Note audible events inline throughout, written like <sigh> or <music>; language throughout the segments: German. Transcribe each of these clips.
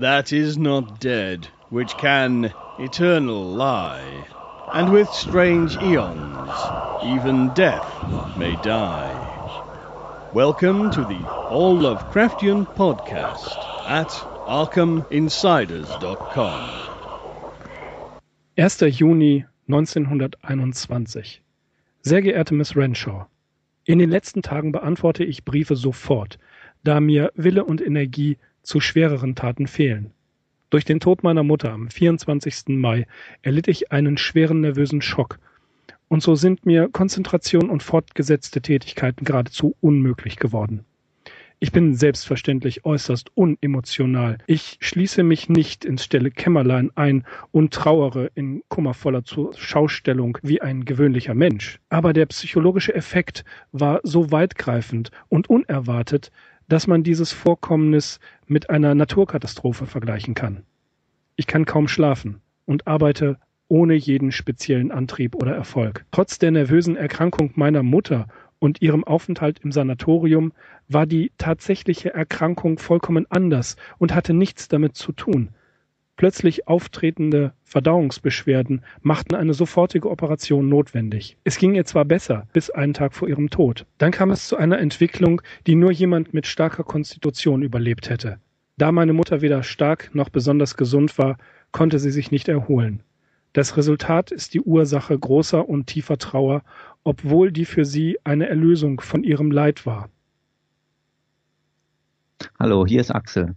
that is not dead, which can eternal lie. And with strange eons, even death may die. Welcome to the All Lovecraftian Podcast at ArkhamInsiders.com. 1. Juni 1921. Sehr geehrte Miss Renshaw, in den letzten Tagen beantworte ich Briefe sofort, da mir Wille und Energie zu schwereren Taten fehlen. Durch den Tod meiner Mutter am 24. Mai erlitt ich einen schweren nervösen Schock, und so sind mir Konzentration und fortgesetzte Tätigkeiten geradezu unmöglich geworden. Ich bin selbstverständlich äußerst unemotional. Ich schließe mich nicht ins stille Kämmerlein ein und trauere in kummervoller Schaustellung wie ein gewöhnlicher Mensch. Aber der psychologische Effekt war so weitgreifend und unerwartet, dass man dieses Vorkommnis mit einer Naturkatastrophe vergleichen kann. Ich kann kaum schlafen und arbeite ohne jeden speziellen Antrieb oder Erfolg. Trotz der nervösen Erkrankung meiner Mutter und ihrem Aufenthalt im Sanatorium war die tatsächliche Erkrankung vollkommen anders und hatte nichts damit zu tun. Plötzlich auftretende Verdauungsbeschwerden machten eine sofortige Operation notwendig. Es ging ihr zwar besser, bis einen Tag vor ihrem Tod. Dann kam es zu einer Entwicklung, die nur jemand mit starker Konstitution überlebt hätte. Da meine Mutter weder stark noch besonders gesund war, konnte sie sich nicht erholen. Das Resultat ist die Ursache großer und tiefer Trauer obwohl die für sie eine Erlösung von ihrem Leid war. Hallo, hier ist Axel.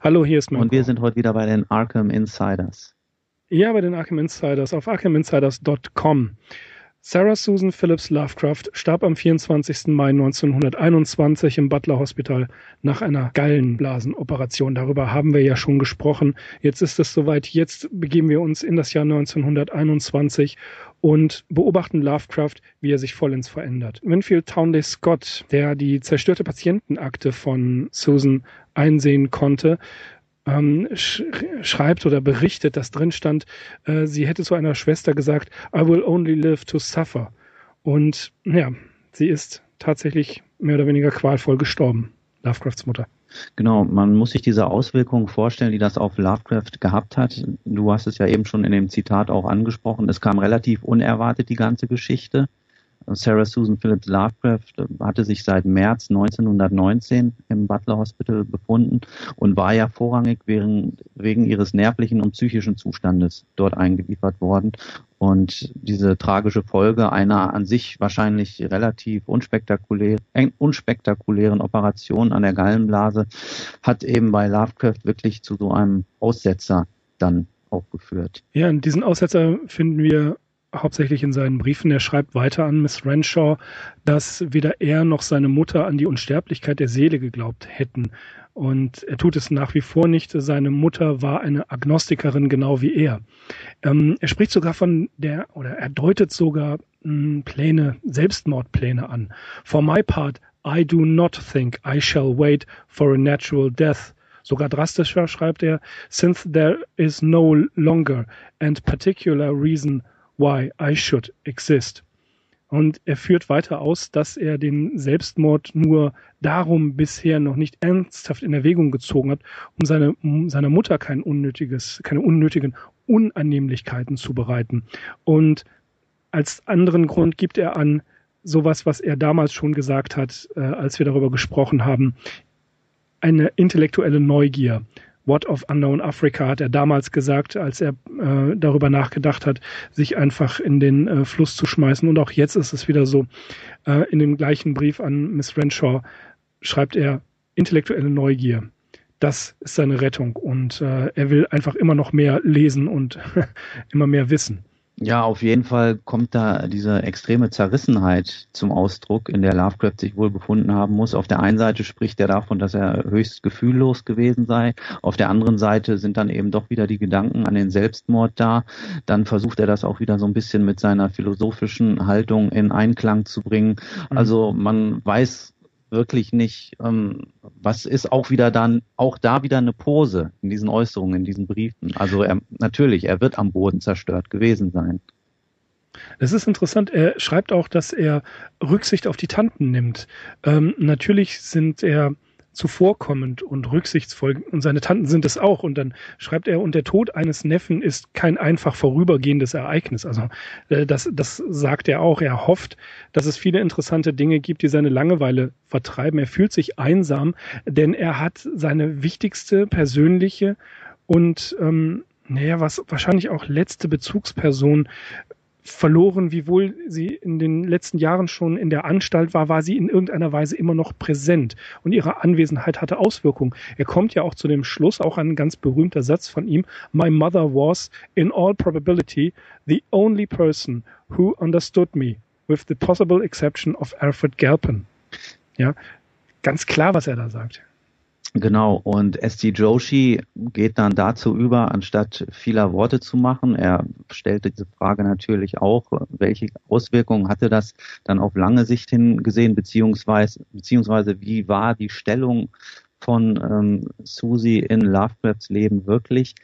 Hallo, hier ist Mirko. Und wir sind heute wieder bei den Arkham Insiders. Ja, bei den Arkham Insiders auf arkhaminsiders.com. Sarah Susan Phillips Lovecraft starb am 24. Mai 1921 im Butler Hospital nach einer Gallenblasenoperation. Darüber haben wir ja schon gesprochen. Jetzt ist es soweit. Jetzt begeben wir uns in das Jahr 1921 und beobachten Lovecraft, wie er sich vollends verändert. Winfield Townley Scott, der die zerstörte Patientenakte von Susan einsehen konnte, ähm, sch schreibt oder berichtet, dass drin stand, äh, sie hätte zu einer Schwester gesagt, I will only live to suffer. Und ja, sie ist tatsächlich mehr oder weniger qualvoll gestorben, Lovecrafts Mutter. Genau, man muss sich diese Auswirkungen vorstellen, die das auf Lovecraft gehabt hat. Du hast es ja eben schon in dem Zitat auch angesprochen. Es kam relativ unerwartet, die ganze Geschichte. Sarah Susan Phillips Lovecraft hatte sich seit März 1919 im Butler Hospital befunden und war ja vorrangig wegen, wegen ihres nervlichen und psychischen Zustandes dort eingeliefert worden. Und diese tragische Folge einer an sich wahrscheinlich relativ unspektakulär, unspektakulären Operation an der Gallenblase hat eben bei Lovecraft wirklich zu so einem Aussetzer dann auch geführt. Ja, und diesen Aussetzer finden wir hauptsächlich in seinen Briefen. Er schreibt weiter an Miss Renshaw, dass weder er noch seine Mutter an die Unsterblichkeit der Seele geglaubt hätten. Und er tut es nach wie vor nicht. Seine Mutter war eine Agnostikerin, genau wie er. Ähm, er spricht sogar von der, oder er deutet sogar mh, hm, Pläne, Selbstmordpläne an. For my part, I do not think I shall wait for a natural death. Sogar drastischer schreibt er, since there is no longer and particular reason why I should exist. Und er führt weiter aus, dass er den Selbstmord nur darum bisher noch nicht ernsthaft in Erwägung gezogen hat, um seine, um seiner Mutter kein unnötiges, keine unnötigen Unannehmlichkeiten zu bereiten. Und als anderen Grund gibt er an, sowas, was er damals schon gesagt hat, äh, als wir darüber gesprochen haben, eine intellektuelle Neugier. What of Unknown Africa hat er damals gesagt, als er äh, darüber nachgedacht hat, sich einfach in den äh, Fluss zu schmeißen. Und auch jetzt ist es wieder so. Äh, in dem gleichen Brief an Miss Renshaw schreibt er intellektuelle Neugier. Das ist seine Rettung und äh, er will einfach immer noch mehr lesen und <laughs> immer mehr wissen. Ja, auf jeden Fall kommt da diese extreme Zerrissenheit zum Ausdruck, in der Lovecraft sich wohl befunden haben muss. Auf der einen Seite spricht er davon, dass er höchst gefühllos gewesen sei. Auf der anderen Seite sind dann eben doch wieder die Gedanken an den Selbstmord da. Dann versucht er das auch wieder so ein bisschen mit seiner philosophischen Haltung in Einklang zu bringen. Mhm. Also man weiß wirklich nicht, ähm, was ist auch wieder dann, auch da wieder eine Pose in diesen Äußerungen, in diesen Briefen. Also er, natürlich, er wird am Boden zerstört gewesen sein. Es ist interessant, er schreibt auch, dass er Rücksicht auf die Tanten nimmt. Ähm, natürlich sind er zuvorkommend und rücksichtsvoll und seine Tanten sind es auch. Und dann schreibt er, und der Tod eines Neffen ist kein einfach vorübergehendes Ereignis. Also äh, das, das sagt er auch. Er hofft, dass es viele interessante Dinge gibt, die seine Langeweile vertreiben. Er fühlt sich einsam, denn er hat seine wichtigste persönliche und ähm, naja, was wahrscheinlich auch letzte Bezugsperson verloren, wiewohl sie in den letzten Jahren schon in der Anstalt war, war sie in irgendeiner Weise immer noch präsent und ihre Anwesenheit hatte Auswirkungen. Er kommt ja auch zu dem Schluss, auch ein ganz berühmter Satz von ihm, My mother was, in all probability, the only person who understood me, with the possible exception of Alfred Galpin. Ja, ganz klar, was er da sagt. Genau, und S.D. Joshi geht dann dazu über, anstatt vieler Worte zu machen, er stellte diese Frage natürlich auch, welche Auswirkungen hatte das dann auf lange Sicht hingesehen, beziehungsweise, beziehungsweise wie war die Stellung von ähm, Susie in Lovecrafts Leben wirklich.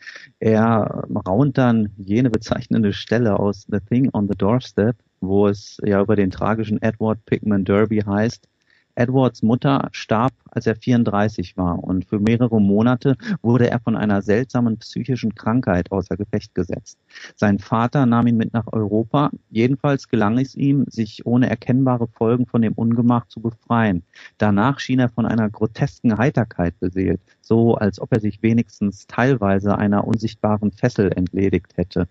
Er raunt dann jene bezeichnende Stelle aus The Thing on the Doorstep, wo es ja über den tragischen Edward Pickman Derby heißt, Edwards Mutter starb, als er 34 war und für mehrere Monate wurde er von einer seltsamen psychischen Krankheit außer Gefecht gesetzt. Sein Vater nahm ihn mit nach Europa. Jedenfalls gelang es ihm, sich ohne erkennbare Folgen von dem Ungemach zu befreien. Danach schien er von einer grotesken Heiterkeit beseelt, so als ob er sich wenigstens teilweise einer unsichtbaren Fessel entledigt hätte.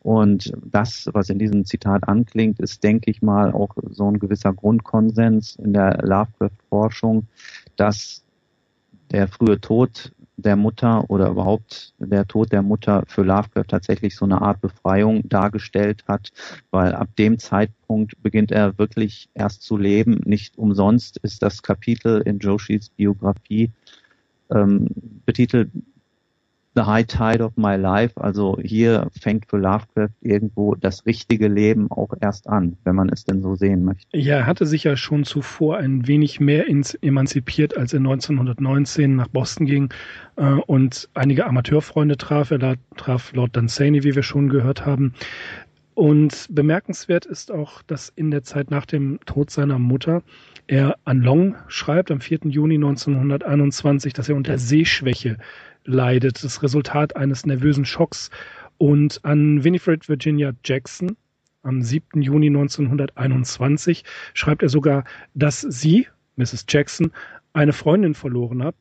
Und das, was in diesem Zitat anklingt, ist, denke ich mal, auch so ein gewisser Grundkonsens in der Lovecraft-Forschung, dass der frühe Tod der Mutter oder überhaupt der Tod der Mutter für Lovecraft tatsächlich so eine Art Befreiung dargestellt hat, weil ab dem Zeitpunkt beginnt er wirklich erst zu leben. Nicht umsonst ist das Kapitel in Joshis Biografie ähm, betitelt The High Tide of My Life. Also hier fängt für Lovecraft irgendwo das richtige Leben auch erst an, wenn man es denn so sehen möchte. Ja, er hatte sich ja schon zuvor ein wenig mehr ins emanzipiert, als er 1919 nach Boston ging äh, und einige Amateurfreunde traf. Er traf Lord Dunsany, wie wir schon gehört haben. Und bemerkenswert ist auch, dass in der Zeit nach dem Tod seiner Mutter er an Long schreibt, am 4. Juni 1921, dass er unter Sehschwäche leidet, das Resultat eines nervösen Schocks. Und an Winifred Virginia Jackson am 7. Juni 1921 schreibt er sogar, dass sie, Mrs. Jackson, eine Freundin verloren hat,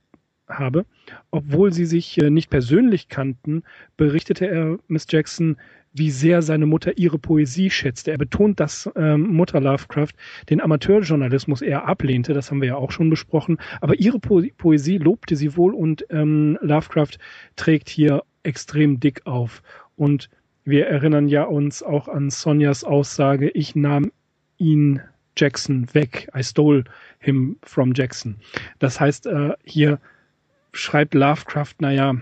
habe. Obwohl sie sich äh, nicht persönlich kannten, berichtete er Miss Jackson, wie sehr seine Mutter ihre Poesie schätzte. Er betont, dass ähm, Mutter Lovecraft den Amateurjournalismus eher ablehnte, das haben wir ja auch schon besprochen, aber ihre po Poesie lobte sie wohl und ähm, Lovecraft trägt hier extrem dick auf. Und wir erinnern ja uns auch an Sonjas Aussage, ich nahm ihn Jackson weg, I stole him from Jackson. Das heißt, äh, hier schreibt Lovecraft, naja,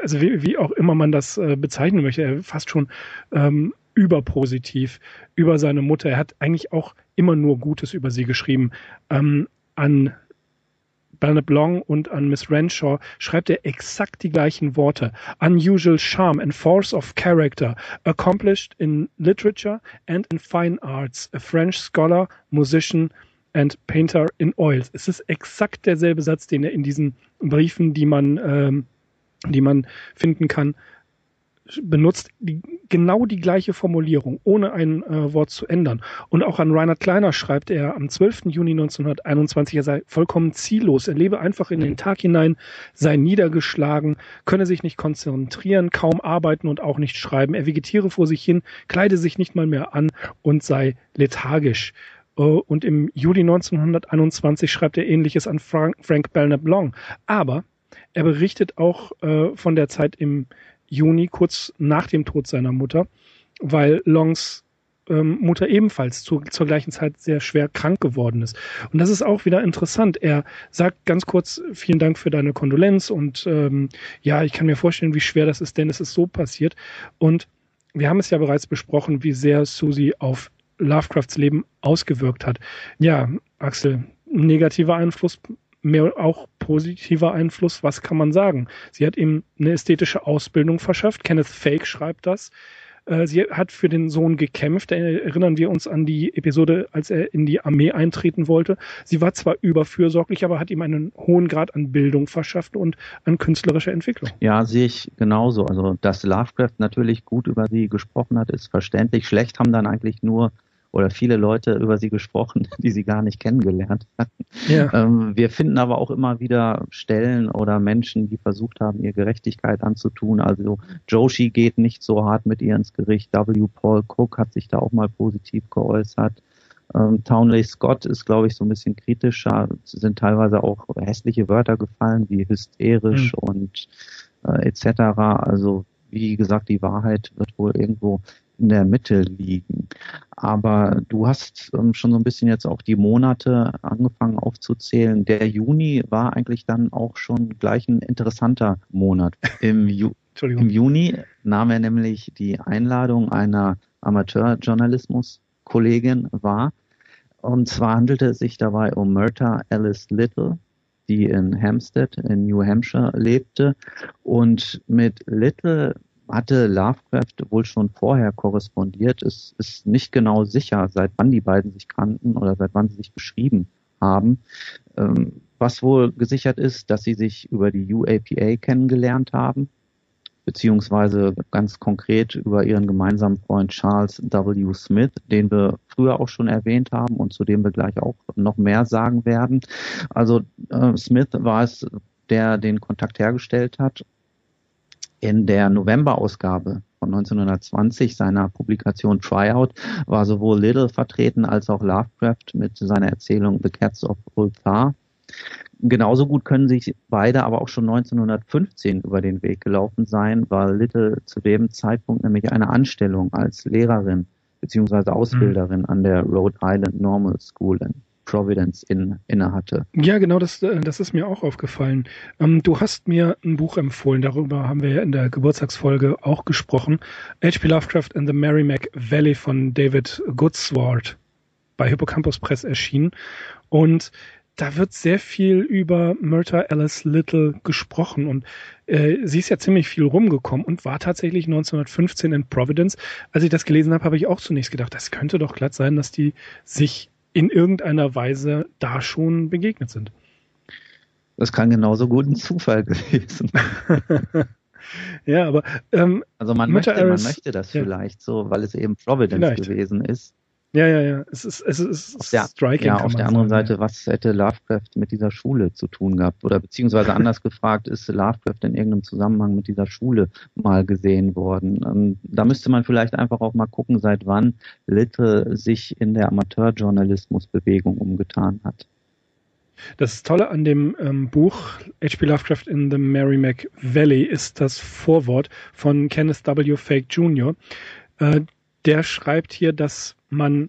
also wie, wie auch immer man das äh, bezeichnen möchte, er fast schon ähm, überpositiv über seine Mutter. Er hat eigentlich auch immer nur Gutes über sie geschrieben. Ähm, an Bernard Long und an Miss Renshaw schreibt er exakt die gleichen Worte. Unusual charm and force of character, accomplished in literature and in fine arts, a French scholar, musician and painter in oils. Es ist exakt derselbe Satz, den er in diesen Briefen, die man ähm, die man finden kann, benutzt die, genau die gleiche Formulierung, ohne ein äh, Wort zu ändern. Und auch an Reinhard Kleiner schreibt er am 12. Juni 1921, er sei vollkommen ziellos, er lebe einfach in den Tag hinein, sei niedergeschlagen, könne sich nicht konzentrieren, kaum arbeiten und auch nicht schreiben. Er vegetiere vor sich hin, kleide sich nicht mal mehr an und sei lethargisch. Äh, und im Juli 1921 schreibt er ähnliches an Frank, Frank Belknap Long. Aber er berichtet auch äh, von der Zeit im Juni, kurz nach dem Tod seiner Mutter, weil Longs ähm, Mutter ebenfalls zu, zur gleichen Zeit sehr schwer krank geworden ist. Und das ist auch wieder interessant. Er sagt ganz kurz, vielen Dank für deine Kondolenz und ähm, ja, ich kann mir vorstellen, wie schwer das ist, denn es ist so passiert. Und wir haben es ja bereits besprochen, wie sehr Susie auf Lovecrafts Leben ausgewirkt hat. Ja, Axel, negativer Einfluss mehr auch positiver Einfluss, was kann man sagen? Sie hat ihm eine ästhetische Ausbildung verschafft. Kenneth Fake schreibt das. Äh, sie hat für den Sohn gekämpft. Erinnern wir uns an die Episode, als er in die Armee eintreten wollte. Sie war zwar überfürsorglich, aber hat ihm einen hohen Grad an Bildung verschafft und an künstlerischer Entwicklung. Ja, sehe ich genauso. Also, dass Lovecraft natürlich gut über sie gesprochen hat, ist verständlich. Schlecht haben dann eigentlich nur oder viele Leute über sie gesprochen, <laughs> die sie gar nicht kennengelernt hatten. Ja. Ähm, wir finden aber auch immer wieder Stellen oder Menschen, die versucht haben, ihr Gerechtigkeit anzutun. Also Joshi geht nicht so hart mit ihr ins Gericht. W. Paul Cook hat sich da auch mal positiv geäußert. Ähm, Townley Scott ist, glaube ich, so ein bisschen kritischer. Es sind teilweise auch hässliche Wörter gefallen, wie hysterisch mhm. und äh, etc. Also wie gesagt, die Wahrheit wird wohl irgendwo in der Mitte liegen. Aber du hast ähm, schon so ein bisschen jetzt auch die Monate angefangen aufzuzählen. Der Juni war eigentlich dann auch schon gleich ein interessanter Monat. Im, <laughs> Ju Im Juni nahm er nämlich die Einladung einer Amateurjournalismus-Kollegin wahr. Und zwar handelte es sich dabei um Myrta Alice Little, die in Hampstead in New Hampshire lebte. Und mit Little hatte Lovecraft wohl schon vorher korrespondiert. Es ist nicht genau sicher, seit wann die beiden sich kannten oder seit wann sie sich geschrieben haben. Ähm, was wohl gesichert ist, dass sie sich über die UAPA kennengelernt haben, beziehungsweise ganz konkret über ihren gemeinsamen Freund Charles W. Smith, den wir früher auch schon erwähnt haben und zu dem wir gleich auch noch mehr sagen werden. Also äh, Smith war es, der den Kontakt hergestellt hat in der Novemberausgabe von 1920 seiner Publikation Tryout war sowohl Little vertreten als auch Lovecraft mit seiner Erzählung The Cats of Ulthar. Genauso gut können sich beide aber auch schon 1915 über den Weg gelaufen sein, weil Little zu dem Zeitpunkt nämlich eine Anstellung als Lehrerin bzw. Ausbilderin an der Rhode Island Normal School in Providence in, inne hatte. Ja, genau, das, äh, das ist mir auch aufgefallen. Ähm, du hast mir ein Buch empfohlen, darüber haben wir ja in der Geburtstagsfolge auch gesprochen. H.P. Lovecraft in the Merrimack Valley von David Goodsword bei Hippocampus Press erschienen. Und da wird sehr viel über Myrta Alice Little gesprochen und äh, sie ist ja ziemlich viel rumgekommen und war tatsächlich 1915 in Providence. Als ich das gelesen habe, habe ich auch zunächst gedacht, das könnte doch glatt sein, dass die sich in irgendeiner Weise da schon begegnet sind. Das kann genauso gut ein Zufall gewesen. <laughs> ja, aber ähm, also man möchte, man möchte das ja. vielleicht so, weil es eben Providence vielleicht. gewesen ist. Ja, ja, ja. Es ist, es ist auf der, striking. Ja, auf der anderen sagen, Seite, was hätte Lovecraft mit dieser Schule zu tun gehabt? Oder beziehungsweise <laughs> anders gefragt, ist Lovecraft in irgendeinem Zusammenhang mit dieser Schule mal gesehen worden? Ähm, da müsste man vielleicht einfach auch mal gucken, seit wann Little sich in der Amateurjournalismusbewegung umgetan hat. Das Tolle an dem ähm, Buch H.P. Lovecraft in the Merrimack Valley ist das Vorwort von Kenneth W. Fake Jr. Äh, der schreibt hier, dass man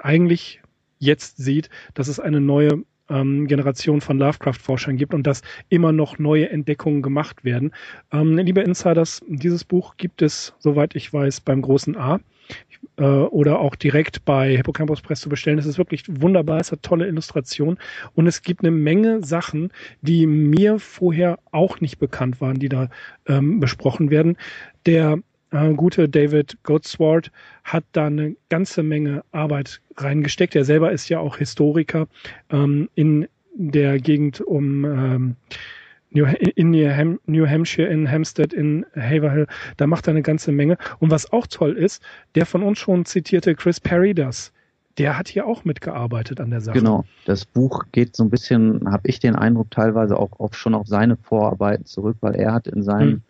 eigentlich jetzt sieht, dass es eine neue ähm, Generation von Lovecraft-Forschern gibt und dass immer noch neue Entdeckungen gemacht werden. Ähm, liebe Insiders, dieses Buch gibt es, soweit ich weiß, beim großen A äh, oder auch direkt bei Hippocampus Press zu bestellen. Es ist wirklich wunderbar, es hat tolle Illustrationen und es gibt eine Menge Sachen, die mir vorher auch nicht bekannt waren, die da ähm, besprochen werden. Der äh, gute David Goatsword hat da eine ganze Menge Arbeit reingesteckt. Er selber ist ja auch Historiker ähm, in der Gegend um ähm, New, in New, Ham, New Hampshire, in Hampstead, in Haverhill. Da macht er eine ganze Menge. Und was auch toll ist, der von uns schon zitierte Chris Perry das. Der hat hier auch mitgearbeitet an der Sache. Genau. Das Buch geht so ein bisschen, habe ich den Eindruck, teilweise auch auf, schon auf seine Vorarbeiten zurück, weil er hat in seinem hm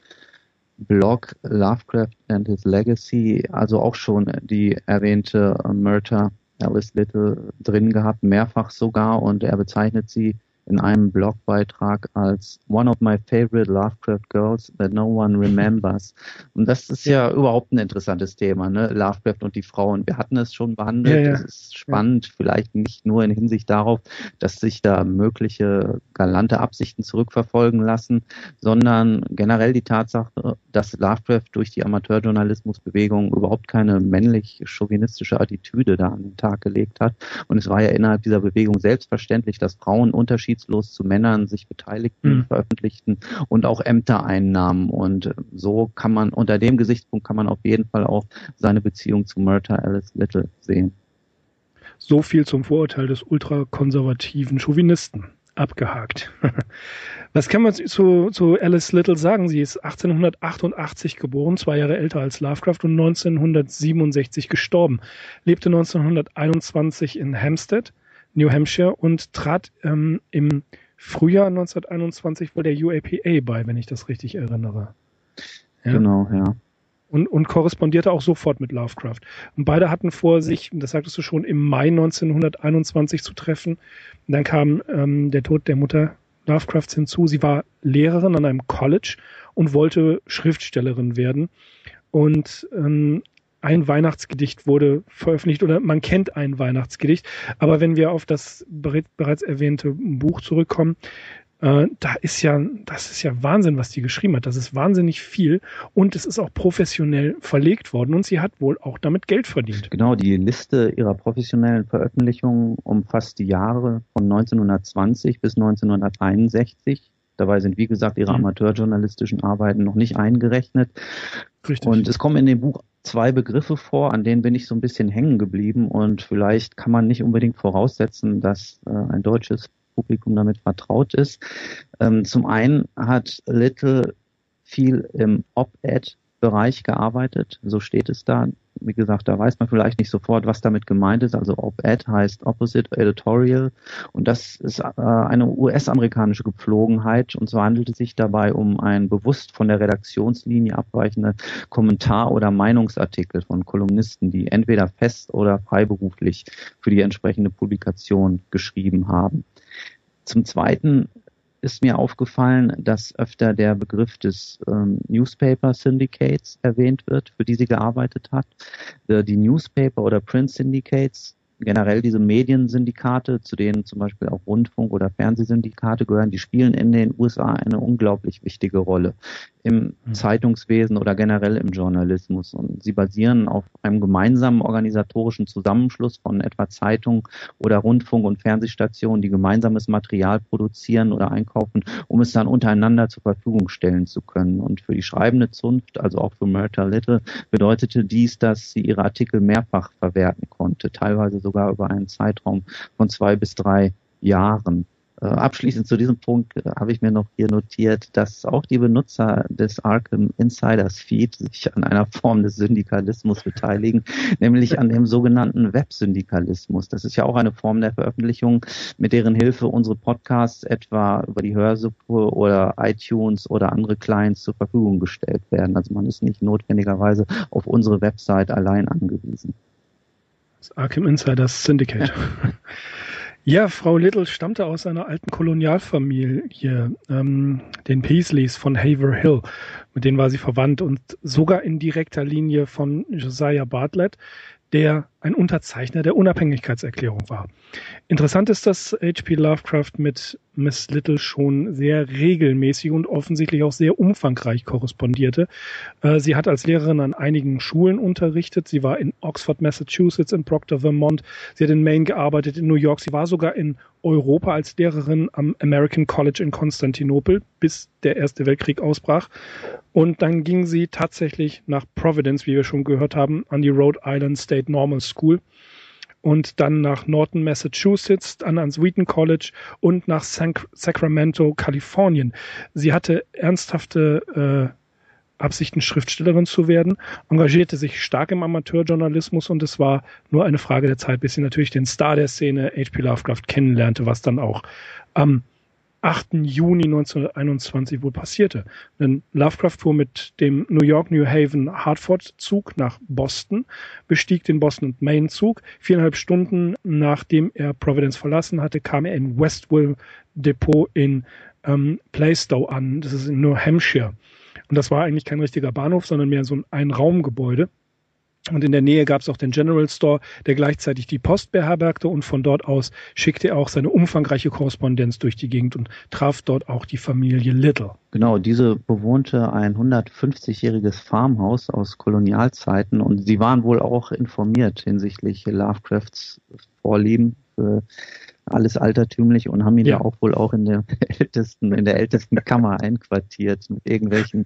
Blog Lovecraft and His Legacy, also auch schon die erwähnte Murder Alice Little drin gehabt, mehrfach sogar, und er bezeichnet sie in einem Blogbeitrag als One of my favorite Lovecraft girls that no one remembers. Und das ist ja überhaupt ein interessantes Thema, ne? Lovecraft und die Frauen. Wir hatten es schon behandelt. Ja, ja. Es ist spannend, ja. vielleicht nicht nur in Hinsicht darauf, dass sich da mögliche galante Absichten zurückverfolgen lassen, sondern generell die Tatsache, dass Lovecraft durch die Amateurjournalismusbewegung überhaupt keine männlich chauvinistische Attitüde da an den Tag gelegt hat. Und es war ja innerhalb dieser Bewegung selbstverständlich, dass Frauen Unterschiede aussichtslos zu Männern sich beteiligten, mhm. veröffentlichten und auch Ämter einnahmen. Und so kann man, unter dem Gesichtspunkt kann man auf jeden Fall auch seine Beziehung zu Murta Alice Little sehen. So viel zum Vorurteil des ultrakonservativen Chauvinisten. Abgehakt. <laughs> Was kann man zu, zu Alice Little sagen? Sie ist 1888 geboren, zwei Jahre älter als Lovecraft und 1967 gestorben. Lebte 1921 in Hampstead, New Hampshire und trat ähm, im Frühjahr 1921 wohl der UAPA bei, wenn ich das richtig erinnere. Ja. Genau, ja und, und korrespondierte auch sofort mit Lovecraft. Und beide hatten vor, sich, das sagtest du schon, im Mai 1921 zu treffen. Und dann kam ähm, der Tod der Mutter Lovecrafts hinzu. Sie war Lehrerin an einem College und wollte Schriftstellerin werden. Und ähm, ein Weihnachtsgedicht wurde veröffentlicht oder man kennt ein Weihnachtsgedicht. Aber wenn wir auf das bereits erwähnte Buch zurückkommen, äh, da ist ja, das ist ja Wahnsinn, was die geschrieben hat. Das ist wahnsinnig viel und es ist auch professionell verlegt worden und sie hat wohl auch damit Geld verdient. Genau, die Liste ihrer professionellen Veröffentlichungen umfasst die Jahre von 1920 bis 1961. Dabei sind, wie gesagt, ihre mhm. amateurjournalistischen Arbeiten noch nicht eingerechnet. Richtig. Und es kommen in dem Buch zwei Begriffe vor, an denen bin ich so ein bisschen hängen geblieben und vielleicht kann man nicht unbedingt voraussetzen, dass äh, ein deutsches Publikum damit vertraut ist. Ähm, zum einen hat Little viel im Op-Ed Bereich gearbeitet, so steht es da. Wie gesagt, da weiß man vielleicht nicht sofort, was damit gemeint ist. Also Op-Ed heißt Opposite Editorial und das ist äh, eine US-amerikanische Gepflogenheit und so handelt es sich dabei um einen bewusst von der Redaktionslinie abweichende Kommentar- oder Meinungsartikel von Kolumnisten, die entweder fest oder freiberuflich für die entsprechende Publikation geschrieben haben. Zum Zweiten ist mir aufgefallen, dass öfter der Begriff des ähm, Newspaper Syndicates erwähnt wird, für die sie gearbeitet hat. Äh, die Newspaper oder Print Syndicates generell diese Mediensyndikate, zu denen zum Beispiel auch Rundfunk- oder Fernsehsyndikate gehören, die spielen in den USA eine unglaublich wichtige Rolle im mhm. Zeitungswesen oder generell im Journalismus. Und sie basieren auf einem gemeinsamen organisatorischen Zusammenschluss von etwa Zeitungen oder Rundfunk- und Fernsehstationen, die gemeinsames Material produzieren oder einkaufen, um es dann untereinander zur Verfügung stellen zu können. Und für die schreibende Zunft, also auch für Myrtle Little, bedeutete dies, dass sie ihre Artikel mehrfach verwerten konnte, teilweise sogar über einen Zeitraum von zwei bis drei Jahren. Äh, abschließend zu diesem Punkt äh, habe ich mir noch hier notiert, dass auch die Benutzer des Arkham Insiders Feed sich an einer Form des Syndikalismus beteiligen, <laughs> nämlich an dem sogenannten Websyndikalismus. Das ist ja auch eine Form der Veröffentlichung, mit deren Hilfe unsere Podcasts etwa über die Hörsuppe oder iTunes oder andere Clients zur Verfügung gestellt werden. Also man ist nicht notwendigerweise auf unsere Website allein angewiesen. Das Arkham Insiders Syndicate. <laughs> Ja, Frau Little stammte aus einer alten Kolonialfamilie, ähm, den Peasleys von Haver Hill. Mit denen war sie verwandt und sogar in direkter Linie von Josiah Bartlett, der ein Unterzeichner der Unabhängigkeitserklärung war. Interessant ist, dass H.P. Lovecraft mit Miss Little schon sehr regelmäßig und offensichtlich auch sehr umfangreich korrespondierte. Äh, sie hat als Lehrerin an einigen Schulen unterrichtet. Sie war in Oxford, Massachusetts, in Proctor, Vermont. Sie hat in Maine gearbeitet, in New York. Sie war sogar in Europa als Lehrerin am American College in Konstantinopel, bis der Erste Weltkrieg ausbrach. Und dann ging sie tatsächlich nach Providence, wie wir schon gehört haben, an die Rhode Island State Normal School und dann nach Norton, Massachusetts, dann ans Wheaton College und nach Sac Sacramento, Kalifornien. Sie hatte ernsthafte äh, Absichten, Schriftstellerin zu werden, engagierte sich stark im Amateurjournalismus und es war nur eine Frage der Zeit, bis sie natürlich den Star der Szene, H.P. Lovecraft, kennenlernte, was dann auch am 8. Juni 1921 wohl passierte. Denn Lovecraft fuhr mit dem New York New Haven Hartford Zug nach Boston, bestieg den Boston und Maine Zug. Viereinhalb Stunden nachdem er Providence verlassen hatte, kam er im Westville Depot in ähm, Plaistow an. Das ist in New Hampshire. Und das war eigentlich kein richtiger Bahnhof, sondern mehr so ein Einraumgebäude. Und in der Nähe gab es auch den General Store, der gleichzeitig die Post beherbergte und von dort aus schickte er auch seine umfangreiche Korrespondenz durch die Gegend und traf dort auch die Familie Little. Genau, diese bewohnte ein 150-jähriges Farmhaus aus Kolonialzeiten und sie waren wohl auch informiert hinsichtlich Lovecrafts Vorlieben für alles altertümlich und haben ihn ja. da auch wohl auch in der <laughs> ältesten, in der ältesten Kammer einquartiert mit irgendwelchen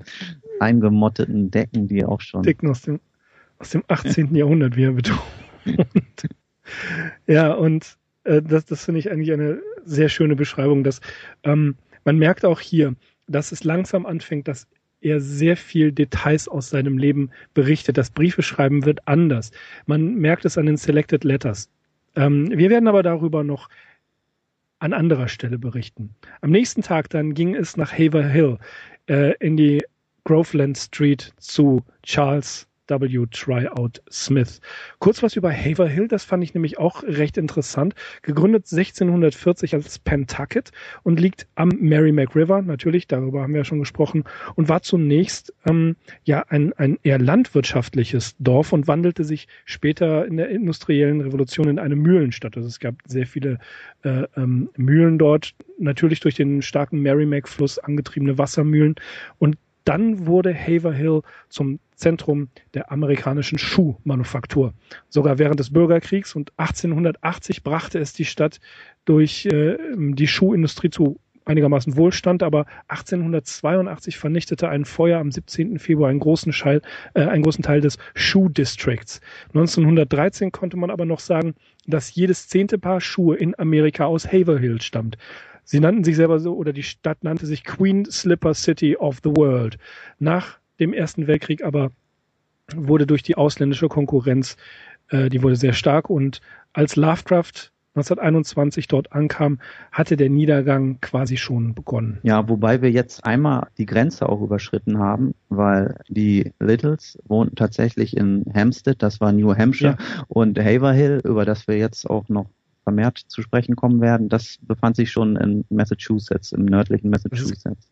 eingemotteten Decken, die auch schon. Decken aus dem, aus dem 18. Jahrhundert, wie er betont. ja, und äh, das, das finde ich eigentlich eine sehr schöne Beschreibung, dass ähm, man merkt auch hier, dass es langsam anfängt, dass er sehr viel Details aus seinem Leben berichtet. Das Briefeschreiben wird anders. Man merkt es an den Selected Letters. Ähm, wir werden aber darüber noch an anderer Stelle berichten. Am nächsten Tag dann ging es nach Haver Hill äh, in die Groveland Street zu Charles W. Tryout Smith. Kurz was über Haverhill, das fand ich nämlich auch recht interessant. Gegründet 1640 als Pentucket und liegt am Merrimack River, natürlich, darüber haben wir ja schon gesprochen, und war zunächst ähm, ja ein, ein eher landwirtschaftliches Dorf und wandelte sich später in der industriellen Revolution in eine Mühlenstadt. Also es gab sehr viele äh, ähm, Mühlen dort, natürlich durch den starken Merrimack-Fluss angetriebene Wassermühlen und dann wurde Haverhill zum Zentrum der amerikanischen Schuhmanufaktur. Sogar während des Bürgerkriegs und 1880 brachte es die Stadt durch äh, die Schuhindustrie zu einigermaßen Wohlstand, aber 1882 vernichtete ein Feuer am 17. Februar einen großen, Schall, äh, einen großen Teil des Schuhdistricts. 1913 konnte man aber noch sagen, dass jedes zehnte Paar Schuhe in Amerika aus Haverhill stammt. Sie nannten sich selber so, oder die Stadt nannte sich Queen Slipper City of the World. Nach dem Ersten Weltkrieg aber wurde durch die ausländische Konkurrenz, äh, die wurde sehr stark und als Lovecraft 1921 dort ankam, hatte der Niedergang quasi schon begonnen. Ja, wobei wir jetzt einmal die Grenze auch überschritten haben, weil die Littles wohnten tatsächlich in Hampstead, das war New Hampshire, ja. und Haverhill, über das wir jetzt auch noch vermehrt zu sprechen kommen werden, das befand sich schon in Massachusetts, im nördlichen Massachusetts.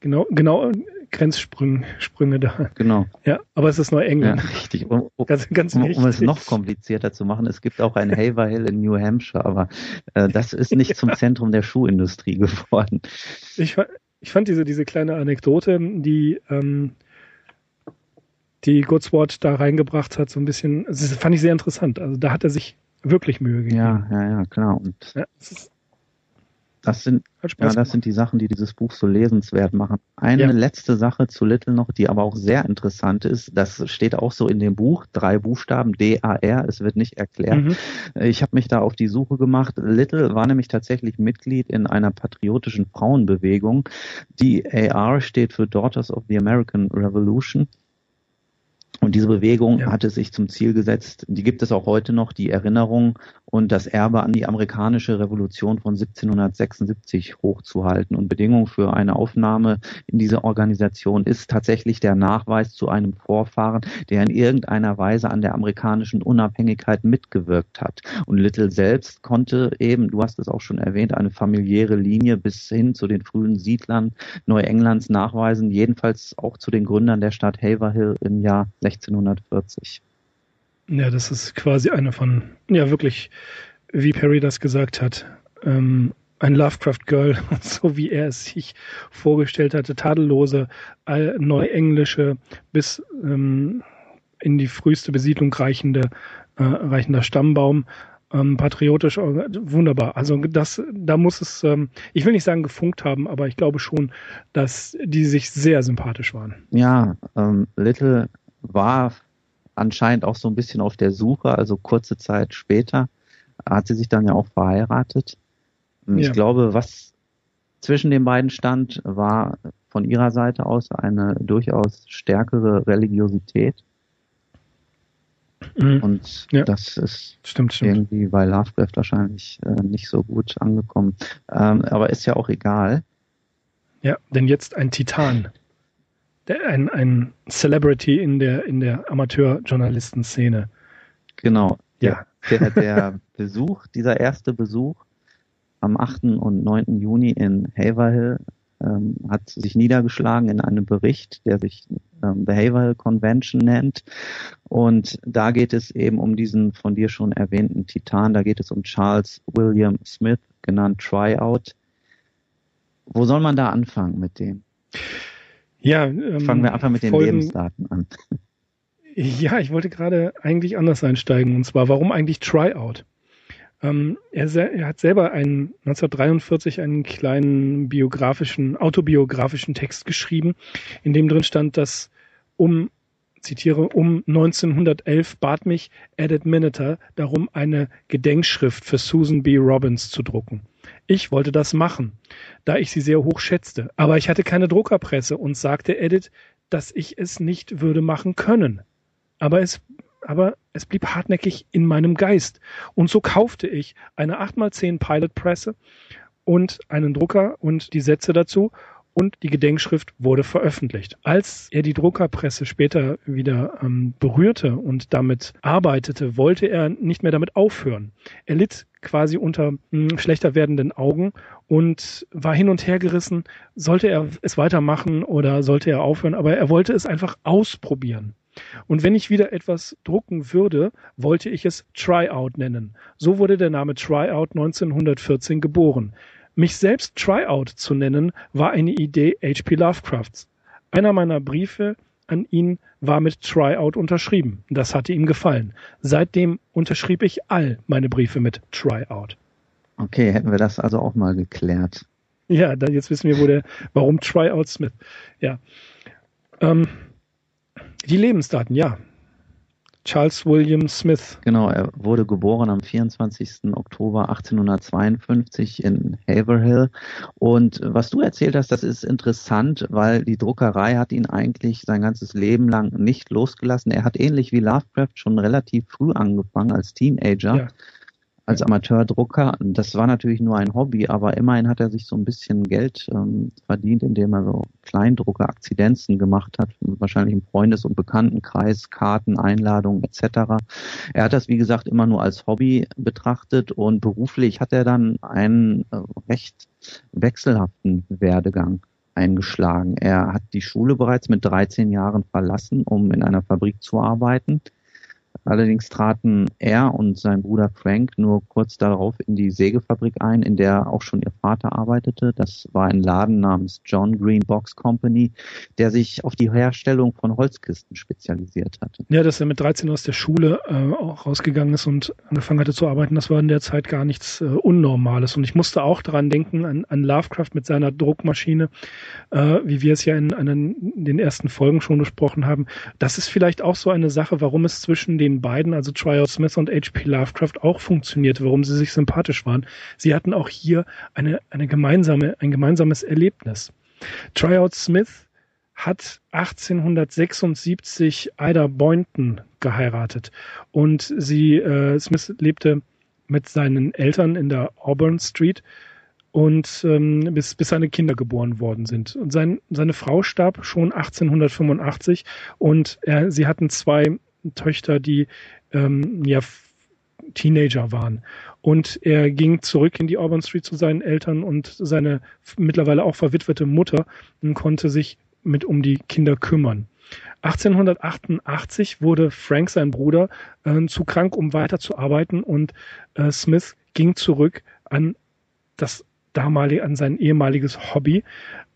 Genau, genau Grenzsprünge Sprünge da. Genau. Ja, aber es ist Neuengland. Ja, richtig. Um, ganz, ganz um, um, es noch komplizierter zu machen, es gibt auch ein Haverhill in New Hampshire, aber äh, das ist nicht zum <laughs> Zentrum der Schuhindustrie geworden. Ich, ich fand diese, diese kleine Anekdote, die ähm, die Goodsword da reingebracht hat, so ein bisschen, das fand ich sehr interessant. Also da hat er sich wirklich Mühe gegeben. Ja, ja, ja, klar. Und ja, das, das sind, ja, das sind die Sachen, die dieses Buch so lesenswert machen. Eine ja. letzte Sache zu Little noch, die aber auch sehr interessant ist. Das steht auch so in dem Buch. Drei Buchstaben, D-A-R. Es wird nicht erklärt. Mhm. Ich habe mich da auf die Suche gemacht. Little war nämlich tatsächlich Mitglied in einer patriotischen Frauenbewegung. Die AR steht für Daughters of the American Revolution. Und diese Bewegung ja. hatte sich zum Ziel gesetzt, die gibt es auch heute noch, die Erinnerung und das Erbe an die amerikanische Revolution von 1776 hochzuhalten. Und Bedingung für eine Aufnahme in diese Organisation ist tatsächlich der Nachweis zu einem Vorfahren, der in irgendeiner Weise an der amerikanischen Unabhängigkeit mitgewirkt hat. Und Little selbst konnte eben, du hast es auch schon erwähnt, eine familiäre Linie bis hin zu den frühen Siedlern Neuenglands nachweisen, jedenfalls auch zu den Gründern der Stadt Haverhill im Jahr 1640. Ja, das ist quasi eine von, ja wirklich, wie Perry das gesagt hat, ähm, ein Lovecraft Girl, <laughs> so wie er es sich vorgestellt hatte, tadellose, neuenglische, bis ähm, in die früheste Besiedlung reichende, äh, reichender Stammbaum, ähm, patriotisch, wunderbar. Also das, da muss es, ähm, ich will nicht sagen gefunkt haben, aber ich glaube schon, dass die sich sehr sympathisch waren. Ja, ähm, Little war anscheinend auch so ein bisschen auf der Suche, also kurze Zeit später hat sie sich dann ja auch verheiratet. Ich ja. glaube, was zwischen den beiden stand, war von ihrer Seite aus eine durchaus stärkere Religiosität. Mhm. Und ja. das ist stimmt, stimmt. irgendwie bei Lovecraft wahrscheinlich äh, nicht so gut angekommen. Ähm, aber ist ja auch egal. Ja, denn jetzt ein Titan ein, ein Celebrity in der, in der Amateurjournalistenszene. Genau. Ja. Der, der <laughs> Besuch, dieser erste Besuch am 8. und 9. Juni in Haverhill ähm, hat sich niedergeschlagen in einem Bericht, der sich ähm, The Haverhill Convention nennt. Und da geht es eben um diesen von dir schon erwähnten Titan. Da geht es um Charles William Smith, genannt Tryout. Wo soll man da anfangen mit dem? Ja, ähm, fangen wir einfach mit den Folgen, Lebensdaten an. <laughs> Ja, ich wollte gerade eigentlich anders einsteigen und zwar, warum eigentlich Tryout? Ähm, er, er, hat selber einen, 1943 einen kleinen biografischen, autobiografischen Text geschrieben, in dem drin stand, dass um zitiere, um 1911 bat mich Edith Miniter darum, eine Gedenkschrift für Susan B. Robbins zu drucken. Ich wollte das machen, da ich sie sehr hoch schätzte. Aber ich hatte keine Druckerpresse und sagte Edith, dass ich es nicht würde machen können. Aber es, aber es blieb hartnäckig in meinem Geist. Und so kaufte ich eine 8x10 Pilot Presse und einen Drucker und die Sätze dazu und die Gedenkschrift wurde veröffentlicht. Als er die Druckerpresse später wieder ähm, berührte und damit arbeitete, wollte er nicht mehr damit aufhören. Er litt quasi unter hm, schlechter werdenden Augen und war hin und her gerissen, sollte er es weitermachen oder sollte er aufhören, aber er wollte es einfach ausprobieren. Und wenn ich wieder etwas drucken würde, wollte ich es Tryout nennen. So wurde der Name Tryout 1914 geboren. Mich selbst Tryout zu nennen, war eine Idee H.P. Lovecrafts. Einer meiner Briefe an ihn war mit Tryout unterschrieben. Das hatte ihm gefallen. Seitdem unterschrieb ich all meine Briefe mit Tryout. Okay, hätten wir das also auch mal geklärt. Ja, dann jetzt wissen wir, wo der, warum Tryout Smith. Ja. Ähm, die Lebensdaten, ja. Charles William Smith. Genau, er wurde geboren am 24. Oktober 1852 in Haverhill. Und was du erzählt hast, das ist interessant, weil die Druckerei hat ihn eigentlich sein ganzes Leben lang nicht losgelassen. Er hat ähnlich wie Lovecraft schon relativ früh angefangen als Teenager. Ja als Amateurdrucker. Das war natürlich nur ein Hobby, aber immerhin hat er sich so ein bisschen Geld ähm, verdient, indem er so Kleindrucker, Akzidenzen gemacht hat, wahrscheinlich im Freundes- und Bekanntenkreis, Karten, Einladungen etc. Er hat das, wie gesagt, immer nur als Hobby betrachtet und beruflich hat er dann einen äh, recht wechselhaften Werdegang eingeschlagen. Er hat die Schule bereits mit 13 Jahren verlassen, um in einer Fabrik zu arbeiten. Allerdings traten er und sein Bruder Frank nur kurz darauf in die Sägefabrik ein, in der auch schon ihr Vater arbeitete. Das war ein Laden namens John Green Box Company, der sich auf die Herstellung von Holzkisten spezialisiert hatte. Ja, dass er mit 13 aus der Schule äh, auch rausgegangen ist und angefangen hatte zu arbeiten, das war in der Zeit gar nichts äh, Unnormales. Und ich musste auch daran denken, an, an Lovecraft mit seiner Druckmaschine, äh, wie wir es ja in, in den ersten Folgen schon besprochen haben. Das ist vielleicht auch so eine Sache, warum es zwischen den den beiden, also Tryout Smith und H.P. Lovecraft, auch funktionierte, warum sie sich sympathisch waren. Sie hatten auch hier eine, eine gemeinsame, ein gemeinsames Erlebnis. Tryout Smith hat 1876 Ida Boynton geheiratet und sie, äh, Smith lebte mit seinen Eltern in der Auburn Street und ähm, bis, bis seine Kinder geboren worden sind. Und sein, seine Frau starb schon 1885 und er, sie hatten zwei Töchter, die ähm, ja Teenager waren. Und er ging zurück in die Auburn Street zu seinen Eltern und seine mittlerweile auch verwitwete Mutter und konnte sich mit um die Kinder kümmern. 1888 wurde Frank, sein Bruder, äh, zu krank, um weiterzuarbeiten und äh, Smith ging zurück an das damalige, an sein ehemaliges Hobby,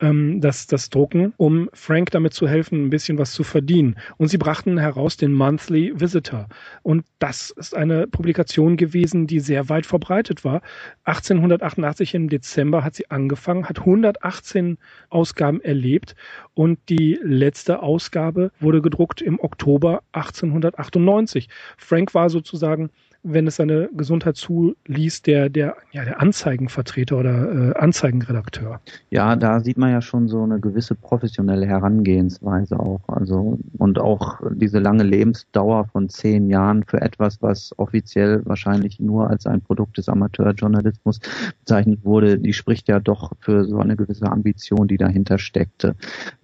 ähm, das, das Drucken, um Frank damit zu helfen, ein bisschen was zu verdienen. Und sie brachten heraus den Monthly Visitor. Und das ist eine Publikation gewesen, die sehr weit verbreitet war. 1888 im Dezember hat sie angefangen, hat 118 Ausgaben erlebt und die letzte Ausgabe wurde gedruckt im Oktober 1898. Frank war sozusagen wenn es seine Gesundheit zuließ, der, der, ja, der Anzeigenvertreter oder äh, Anzeigenredakteur. Ja, da sieht man ja schon so eine gewisse professionelle Herangehensweise auch. Also, und auch diese lange Lebensdauer von zehn Jahren für etwas, was offiziell wahrscheinlich nur als ein Produkt des Amateurjournalismus bezeichnet wurde, die spricht ja doch für so eine gewisse Ambition, die dahinter steckte.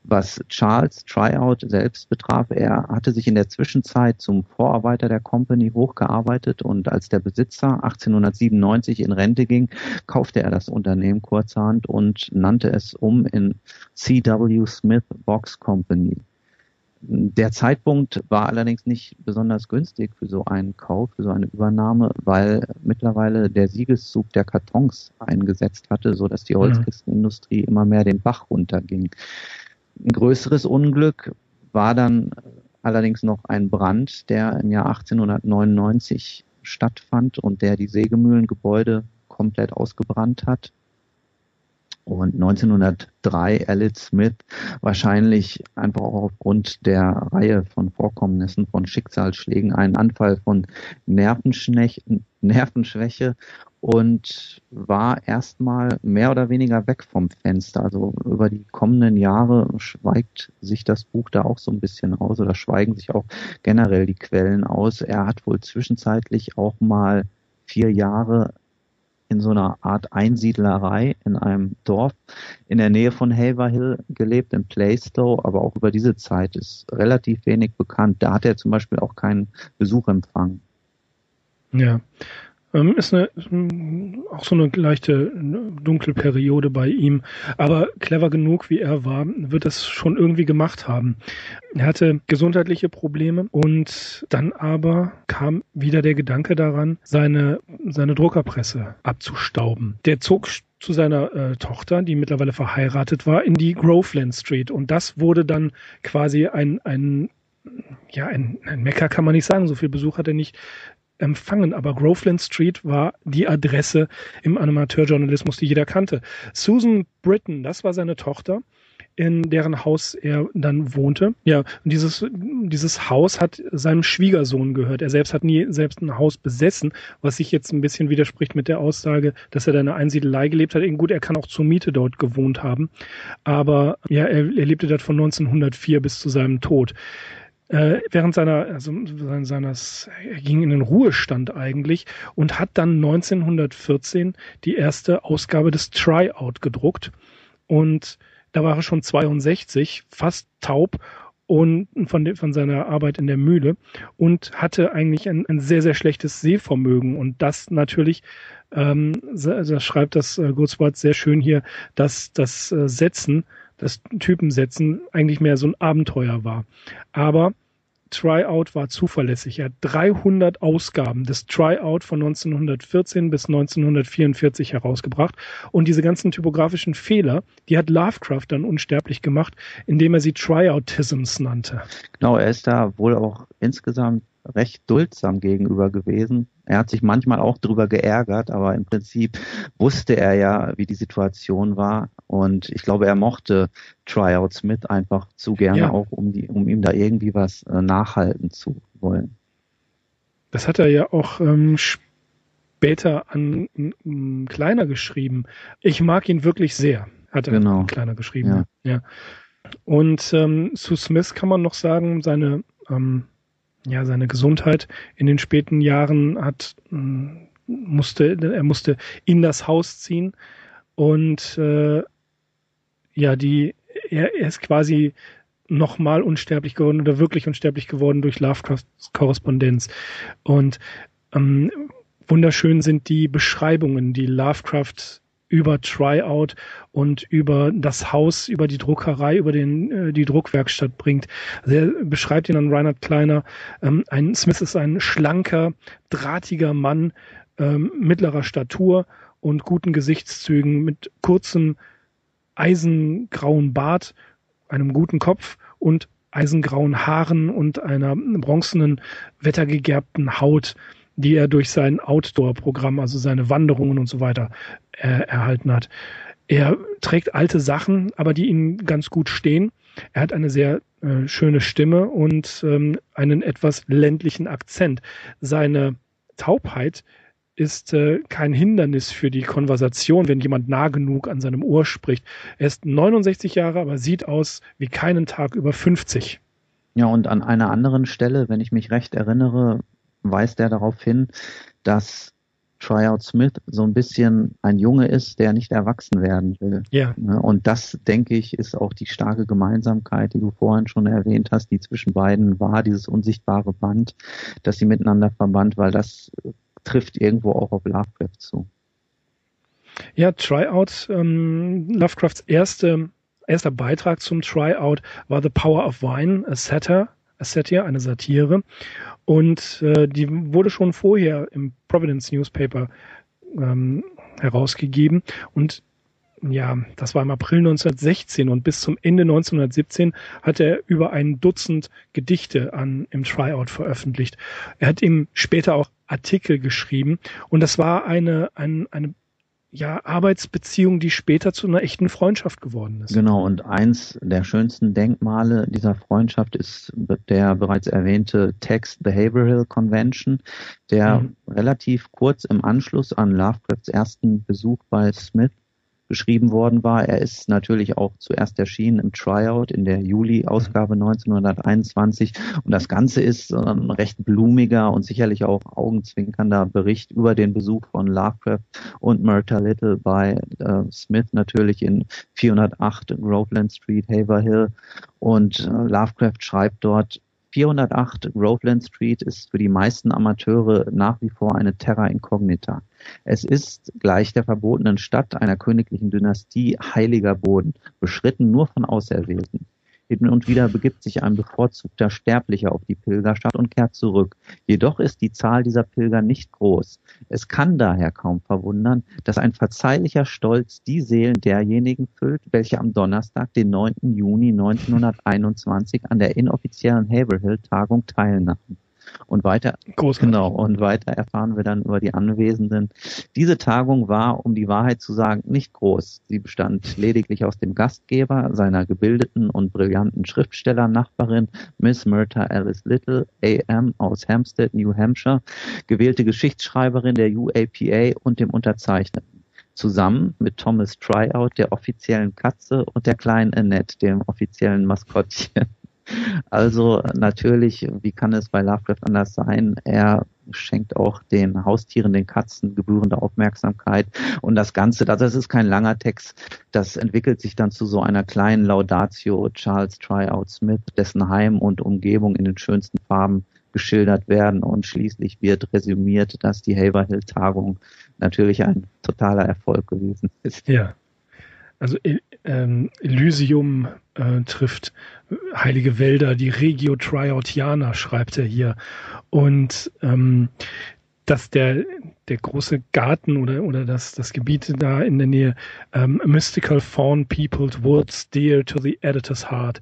Was Charles Tryout selbst betraf, er hatte sich in der Zwischenzeit zum Vorarbeiter der Company hochgearbeitet und als der Besitzer 1897 in Rente ging, kaufte er das Unternehmen kurzerhand und nannte es um in C.W. Smith Box Company. Der Zeitpunkt war allerdings nicht besonders günstig für so einen Kauf, für so eine Übernahme, weil mittlerweile der Siegeszug der Kartons eingesetzt hatte, so dass die mhm. Holzkistenindustrie immer mehr den Bach runterging. Ein größeres Unglück war dann allerdings noch ein Brand, der im Jahr 1899 stattfand und der die Sägemühlengebäude komplett ausgebrannt hat. Und 1903 Elliot Smith wahrscheinlich einfach auch aufgrund der Reihe von Vorkommnissen von Schicksalsschlägen einen Anfall von Nervenschwäche und war erstmal mehr oder weniger weg vom Fenster. Also über die kommenden Jahre schweigt sich das Buch da auch so ein bisschen aus oder schweigen sich auch generell die Quellen aus. Er hat wohl zwischenzeitlich auch mal vier Jahre in so einer Art Einsiedlerei in einem Dorf in der Nähe von Haverhill gelebt, in Plaistow, aber auch über diese Zeit ist relativ wenig bekannt. Da hat er zum Beispiel auch keinen Besuch empfangen. Ja, ähm, ist eine, auch so eine leichte Dunkelperiode bei ihm. Aber clever genug, wie er war, wird das schon irgendwie gemacht haben. Er hatte gesundheitliche Probleme und dann aber kam wieder der Gedanke daran, seine, seine Druckerpresse abzustauben. Der zog zu seiner äh, Tochter, die mittlerweile verheiratet war, in die Groveland Street. Und das wurde dann quasi ein, ein ja, ein, ein Mecker kann man nicht sagen, so viel Besuch hat er nicht empfangen, aber Groveland Street war die Adresse im Animateurjournalismus, die jeder kannte. Susan Britton, das war seine Tochter, in deren Haus er dann wohnte. Ja, und dieses, dieses Haus hat seinem Schwiegersohn gehört. Er selbst hat nie selbst ein Haus besessen, was sich jetzt ein bisschen widerspricht mit der Aussage, dass er da in einer Einsiedelei gelebt hat. Gut, er kann auch zur Miete dort gewohnt haben. Aber ja, er, er lebte dort von 1904 bis zu seinem Tod äh, während seiner, also seines, er ging in den Ruhestand eigentlich und hat dann 1914 die erste Ausgabe des Tryout gedruckt. Und da war er schon 62, fast taub und von, de, von seiner Arbeit in der Mühle und hatte eigentlich ein, ein sehr, sehr schlechtes Sehvermögen. Und das natürlich ähm, also schreibt das äh, Gutswort sehr schön hier, dass das äh, Setzen das Typensetzen eigentlich mehr so ein Abenteuer war. Aber Tryout war zuverlässig. Er hat 300 Ausgaben des Tryout von 1914 bis 1944 herausgebracht. Und diese ganzen typografischen Fehler, die hat Lovecraft dann unsterblich gemacht, indem er sie Tryoutisms nannte. Genau, er ist da wohl auch insgesamt recht duldsam gegenüber gewesen. Er hat sich manchmal auch drüber geärgert, aber im Prinzip wusste er ja, wie die Situation war. Und ich glaube, er mochte Tryouts mit einfach zu gerne ja. auch, um, die, um ihm da irgendwie was äh, nachhalten zu wollen. Das hat er ja auch ähm, später an, an Kleiner geschrieben. Ich mag ihn wirklich sehr, hat er genau. Kleiner geschrieben. Ja. ja. Und ähm, zu Smith kann man noch sagen, seine ähm, ja, seine Gesundheit in den späten Jahren hat, hm, musste, er musste in das Haus ziehen und äh, ja, die, er, er ist quasi nochmal unsterblich geworden oder wirklich unsterblich geworden durch Lovecrafts Korrespondenz. Und ähm, wunderschön sind die Beschreibungen, die Lovecraft über Tryout und über das Haus, über die Druckerei, über den, äh, die Druckwerkstatt bringt. Also er beschreibt ihn an Reinhard Kleiner. Ähm, ein Smith ist ein schlanker, drahtiger Mann ähm, mittlerer Statur und guten Gesichtszügen mit kurzem eisengrauen Bart, einem guten Kopf und eisengrauen Haaren und einer bronzenen, wettergegerbten Haut die er durch sein Outdoor-Programm, also seine Wanderungen und so weiter, äh, erhalten hat. Er trägt alte Sachen, aber die ihm ganz gut stehen. Er hat eine sehr äh, schöne Stimme und ähm, einen etwas ländlichen Akzent. Seine Taubheit ist äh, kein Hindernis für die Konversation, wenn jemand nah genug an seinem Ohr spricht. Er ist 69 Jahre, aber sieht aus wie keinen Tag über 50. Ja, und an einer anderen Stelle, wenn ich mich recht erinnere, weist er darauf hin, dass Tryout Smith so ein bisschen ein Junge ist, der nicht erwachsen werden will. Ja. Ne, und das, denke ich, ist auch die starke Gemeinsamkeit, die du vorhin schon erwähnt hast, die zwischen beiden war, dieses unsichtbare Band, das sie miteinander verband, weil das trifft irgendwo auch auf Lovecraft zu. Ja, Tryout, ähm, Lovecrafts erste, erster Beitrag zum Tryout war The Power of Wine, a Satire, a Satire, eine Satire. Und äh, die wurde schon vorher im Providence Newspaper ähm, herausgegeben. Und ja, das war im April 1916 und bis zum Ende 1917 hat er über ein Dutzend Gedichte an, im Tryout veröffentlicht. Er hat ihm später auch Artikel geschrieben. Und das war eine, eine, eine ja, Arbeitsbeziehung, die später zu einer echten Freundschaft geworden ist. Genau, und eins der schönsten Denkmale dieser Freundschaft ist der bereits erwähnte Text Behavioral Convention, der mhm. relativ kurz im Anschluss an Lovecrafts ersten Besuch bei Smith geschrieben worden war. Er ist natürlich auch zuerst erschienen im Tryout in der Juli-Ausgabe 1921 und das Ganze ist ein recht blumiger und sicherlich auch augenzwinkernder Bericht über den Besuch von Lovecraft und Myrta Little bei äh, Smith natürlich in 408 Groveland Street, Haverhill. Und äh, Lovecraft schreibt dort 408 Groveland Street ist für die meisten Amateure nach wie vor eine Terra Incognita. Es ist gleich der verbotenen Stadt einer königlichen Dynastie heiliger Boden, beschritten nur von Auserwählten. Hin und wieder begibt sich ein bevorzugter Sterblicher auf die Pilgerstadt und kehrt zurück. Jedoch ist die Zahl dieser Pilger nicht groß. Es kann daher kaum verwundern, dass ein verzeihlicher Stolz die Seelen derjenigen füllt, welche am Donnerstag, den 9. Juni 1921 an der inoffiziellen Haverhill-Tagung teilnahmen. Und weiter, Großartig. genau, und weiter erfahren wir dann über die Anwesenden. Diese Tagung war, um die Wahrheit zu sagen, nicht groß. Sie bestand lediglich aus dem Gastgeber, seiner gebildeten und brillanten Schriftstellernachbarin Miss Myrta Alice Little, AM aus Hampstead, New Hampshire, gewählte Geschichtsschreiberin der UAPA und dem Unterzeichneten zusammen mit Thomas Tryout, der offiziellen Katze, und der kleinen Annette, dem offiziellen Maskottchen. Also natürlich, wie kann es bei Lovecraft anders sein? Er schenkt auch den Haustieren, den Katzen gebührende Aufmerksamkeit. Und das Ganze, das ist kein langer Text, das entwickelt sich dann zu so einer kleinen Laudatio Charles Tryout Smith, dessen Heim und Umgebung in den schönsten Farben geschildert werden. Und schließlich wird resümiert, dass die Haverhill-Tagung natürlich ein totaler Erfolg gewesen ist. Ja. Also ähm, Elysium äh, trifft heilige Wälder, die Regio Triotiana, schreibt er hier. Und ähm, dass der, der große Garten oder, oder das, das Gebiet da in der Nähe ähm, Mystical Fawn Peopled Woods Dear to the Editor's Heart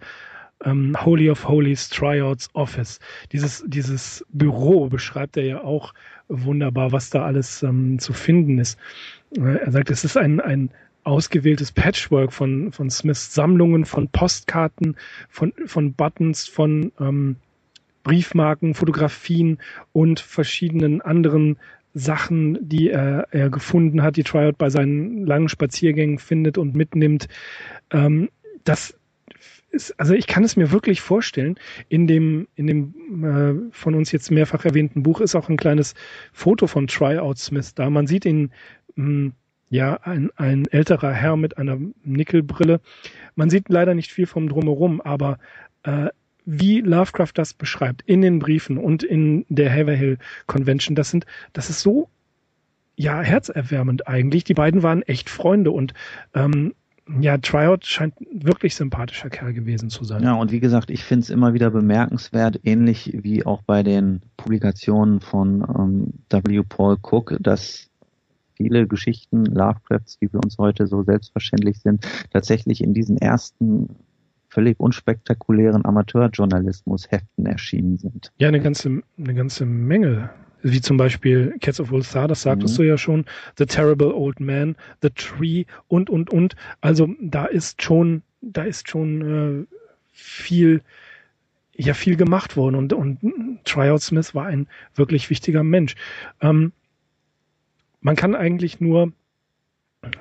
ähm, Holy of Holies Tryouts Office. Dieses, dieses Büro beschreibt er ja auch wunderbar, was da alles ähm, zu finden ist. Äh, er sagt, es ist ein, ein ausgewähltes Patchwork von, von Smiths Sammlungen, von Postkarten, von, von Buttons, von ähm, Briefmarken, Fotografien und verschiedenen anderen Sachen, die er, er gefunden hat, die Tryout bei seinen langen Spaziergängen findet und mitnimmt. Ähm, das ist, also ich kann es mir wirklich vorstellen, in dem, in dem äh, von uns jetzt mehrfach erwähnten Buch ist auch ein kleines Foto von Tryout Smith da. Man sieht ihn mh, hm, ja, ein, ein älterer Herr mit einer Nickelbrille. Man sieht leider nicht viel vom Drumherum, aber äh, wie Lovecraft das beschreibt in den Briefen und in der Haverhill Convention, das sind, das ist so ja herzerwärmend eigentlich. Die beiden waren echt Freunde und ähm, ja, Tryout scheint wirklich sympathischer Kerl gewesen zu sein. Ja, und wie gesagt, ich finde es immer wieder bemerkenswert, ähnlich wie auch bei den Publikationen von ähm, W. Paul Cook, dass viele Geschichten Lovecrafts, die für uns heute so selbstverständlich sind, tatsächlich in diesen ersten völlig unspektakulären Amateurjournalismus-Heften erschienen sind. Ja, eine ganze, eine ganze Menge. Wie zum Beispiel Cats of Ulthar, das sagtest mhm. du ja schon, The Terrible Old Man, The Tree und, und, und. Also da ist schon, da ist schon äh, viel, ja, viel gemacht worden und, und Tryout Smith war ein wirklich wichtiger Mensch. Ähm, man kann eigentlich nur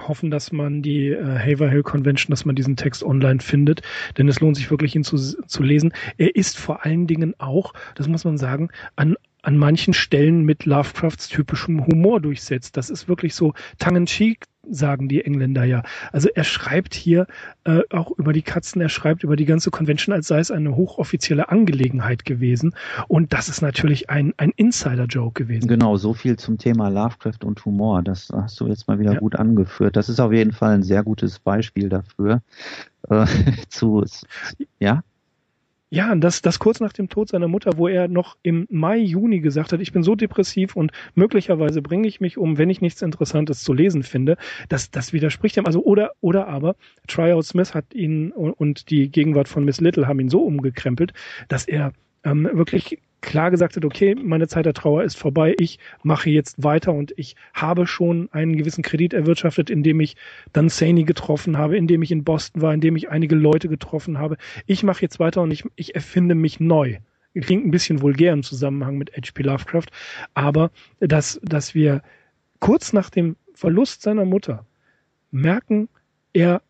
hoffen, dass man die äh, Haverhill Convention, dass man diesen Text online findet, denn es lohnt sich wirklich, ihn zu, zu lesen. Er ist vor allen Dingen auch, das muss man sagen, an an manchen Stellen mit Lovecrafts typischem Humor durchsetzt. Das ist wirklich so tongue-in-cheek sagen die Engländer ja. Also er schreibt hier äh, auch über die Katzen, er schreibt über die ganze Convention, als sei es eine hochoffizielle Angelegenheit gewesen. Und das ist natürlich ein, ein Insider-Joke gewesen. Genau, so viel zum Thema Lovecraft und Humor. Das hast du jetzt mal wieder ja. gut angeführt. Das ist auf jeden Fall ein sehr gutes Beispiel dafür. Äh, <laughs> zu, ja? Ja, das, das kurz nach dem Tod seiner Mutter, wo er noch im Mai, Juni gesagt hat, ich bin so depressiv und möglicherweise bringe ich mich um, wenn ich nichts Interessantes zu lesen finde. Das, das widerspricht ihm. Also, oder, oder aber, Tryout Smith hat ihn und die Gegenwart von Miss Little haben ihn so umgekrempelt, dass er ähm, wirklich klar gesagt hat, okay, meine Zeit der Trauer ist vorbei, ich mache jetzt weiter und ich habe schon einen gewissen Kredit erwirtschaftet, indem ich dann Saney getroffen habe, indem ich in Boston war, indem ich einige Leute getroffen habe. Ich mache jetzt weiter und ich, ich erfinde mich neu. Klingt ein bisschen vulgär im Zusammenhang mit H.P. Lovecraft, aber dass, dass wir kurz nach dem Verlust seiner Mutter merken, er,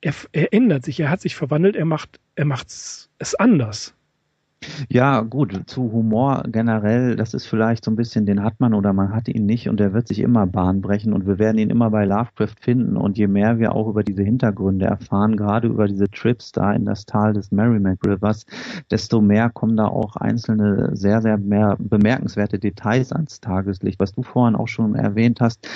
er, er ändert sich, er hat sich verwandelt, er macht, er macht es anders. Ja, gut, zu Humor generell, das ist vielleicht so ein bisschen, den hat man oder man hat ihn nicht und der wird sich immer Bahn brechen und wir werden ihn immer bei Lovecraft finden und je mehr wir auch über diese Hintergründe erfahren, gerade über diese Trips da in das Tal des Merrimack Rivers, desto mehr kommen da auch einzelne sehr, sehr mehr bemerkenswerte Details ans Tageslicht. Was du vorhin auch schon erwähnt hast,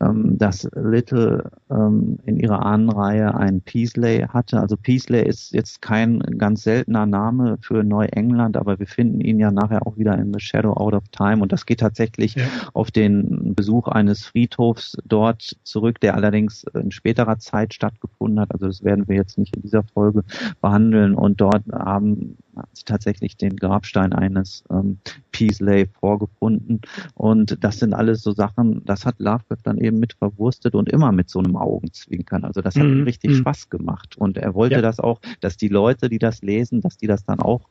ähm, dass Little ähm, in ihrer Ahnenreihe ein Peasley hatte. Also Peasley ist jetzt kein ganz seltener Name für Neuengland England, aber wir finden ihn ja nachher auch wieder in The Shadow Out of Time und das geht tatsächlich ja. auf den Besuch eines Friedhofs dort zurück, der allerdings in späterer Zeit stattgefunden hat. Also das werden wir jetzt nicht in dieser Folge behandeln und dort haben sie tatsächlich den Grabstein eines ähm, Peasley vorgefunden und das sind alles so Sachen, das hat Lovecraft dann eben mit verwurstet und immer mit so einem Augenzwinkern. Also das hat mhm. ihm richtig mhm. Spaß gemacht und er wollte ja. das auch, dass die Leute, die das lesen, dass die das dann auch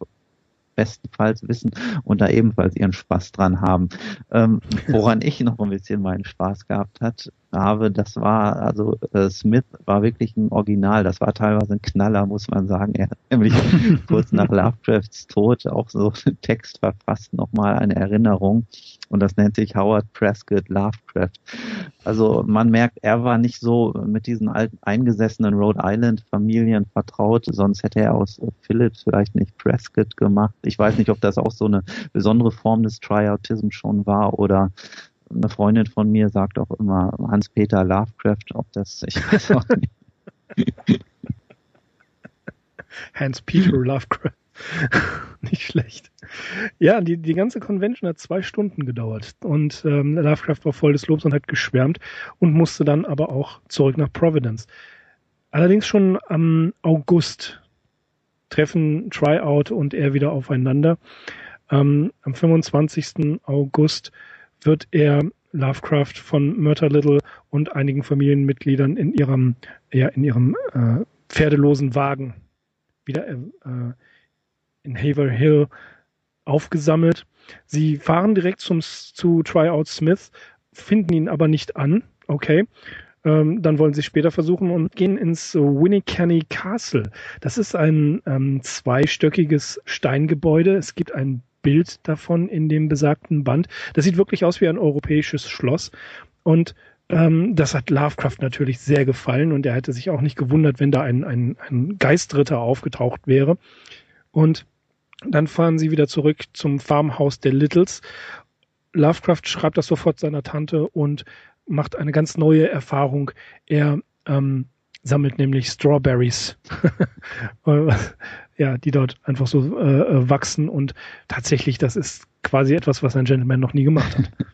bestenfalls wissen und da ebenfalls ihren Spaß dran haben. Ähm, woran ich noch ein bisschen meinen Spaß gehabt hat, habe, das war, also äh, Smith war wirklich ein Original, das war teilweise ein Knaller, muss man sagen. Er hat nämlich <laughs> kurz nach Lovecrafts Tod auch so einen Text verfasst, nochmal eine Erinnerung und das nennt sich Howard Prescott Lovecraft. Also man merkt, er war nicht so mit diesen alten eingesessenen Rhode Island Familien vertraut, sonst hätte er aus Phillips vielleicht nicht Prescott gemacht. Ich weiß nicht, ob das auch so eine besondere Form des Trioutism schon war oder eine Freundin von mir sagt auch immer Hans-Peter Lovecraft, ob das, ich weiß auch nicht. <laughs> Hans-Peter Lovecraft. <laughs> nicht schlecht. Ja, die, die ganze Convention hat zwei Stunden gedauert und ähm, Lovecraft war voll des Lobs und hat geschwärmt und musste dann aber auch zurück nach Providence. Allerdings schon am August treffen Tryout und er wieder aufeinander. Ähm, am 25. August wird er Lovecraft von Murder Little und einigen Familienmitgliedern in ihrem, ja, in ihrem äh, pferdelosen Wagen wieder äh, in Haver Hill aufgesammelt. Sie fahren direkt zum, zu Tryout Smith, finden ihn aber nicht an. Okay. Ähm, dann wollen sie später versuchen und gehen ins Winnicany Castle. Das ist ein ähm, zweistöckiges Steingebäude. Es gibt ein Bild davon in dem besagten Band. Das sieht wirklich aus wie ein europäisches Schloss. Und ähm, das hat Lovecraft natürlich sehr gefallen und er hätte sich auch nicht gewundert, wenn da ein, ein, ein Geistritter aufgetaucht wäre. Und dann fahren sie wieder zurück zum Farmhaus der Littles. Lovecraft schreibt das sofort seiner Tante und macht eine ganz neue Erfahrung. Er ähm, sammelt nämlich Strawberries, <laughs> ja, die dort einfach so äh, äh, wachsen und tatsächlich, das ist quasi etwas, was ein Gentleman noch nie gemacht hat. <laughs>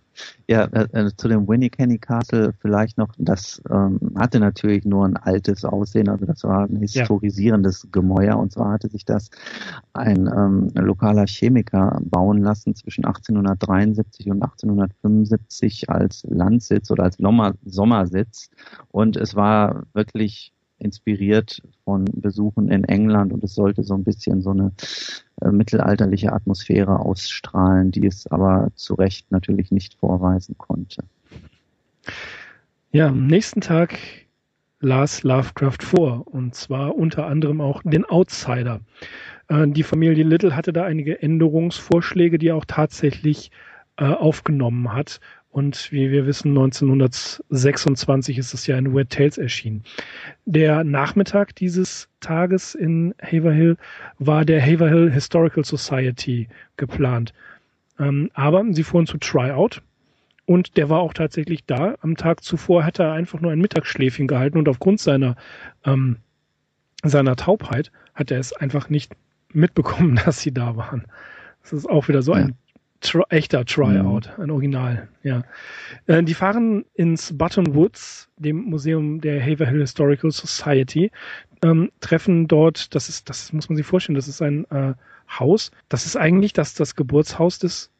Ja, äh, äh, zu dem Winnie Kenny Castle vielleicht noch, das ähm, hatte natürlich nur ein altes Aussehen, also das war ein historisierendes ja. Gemäuer und zwar hatte sich das ein ähm, lokaler Chemiker bauen lassen zwischen 1873 und 1875 als Landsitz oder als Sommersitz und es war wirklich inspiriert von Besuchen in England und es sollte so ein bisschen so eine äh, mittelalterliche Atmosphäre ausstrahlen, die es aber zu Recht natürlich nicht vorweisen konnte. Ja, am nächsten Tag las Lovecraft vor und zwar unter anderem auch den Outsider. Äh, die Familie Little hatte da einige Änderungsvorschläge, die er auch tatsächlich äh, aufgenommen hat und wie wir wissen, 1926 ist es ja in Wet Tales erschienen. Der Nachmittag dieses Tages in Haverhill war der Haverhill Historical Society geplant. Ähm, aber sie fuhren zu Tryout und der war auch tatsächlich da. Am Tag zuvor hatte er einfach nur ein Mittagsschläfchen gehalten und aufgrund seiner, ähm, seiner Taubheit hat er es einfach nicht mitbekommen, <laughs> dass sie da waren. Das ist auch wieder so ein Tri echter Tryout, mhm. ein Original, ja. Äh, die fahren ins Button Woods, dem Museum der Haverhill Historical Society. ähm, treffen dort, das ist, das muss man sich vorstellen, das ist ein äh, Haus, das ist eigentlich das, das Geburtshaus des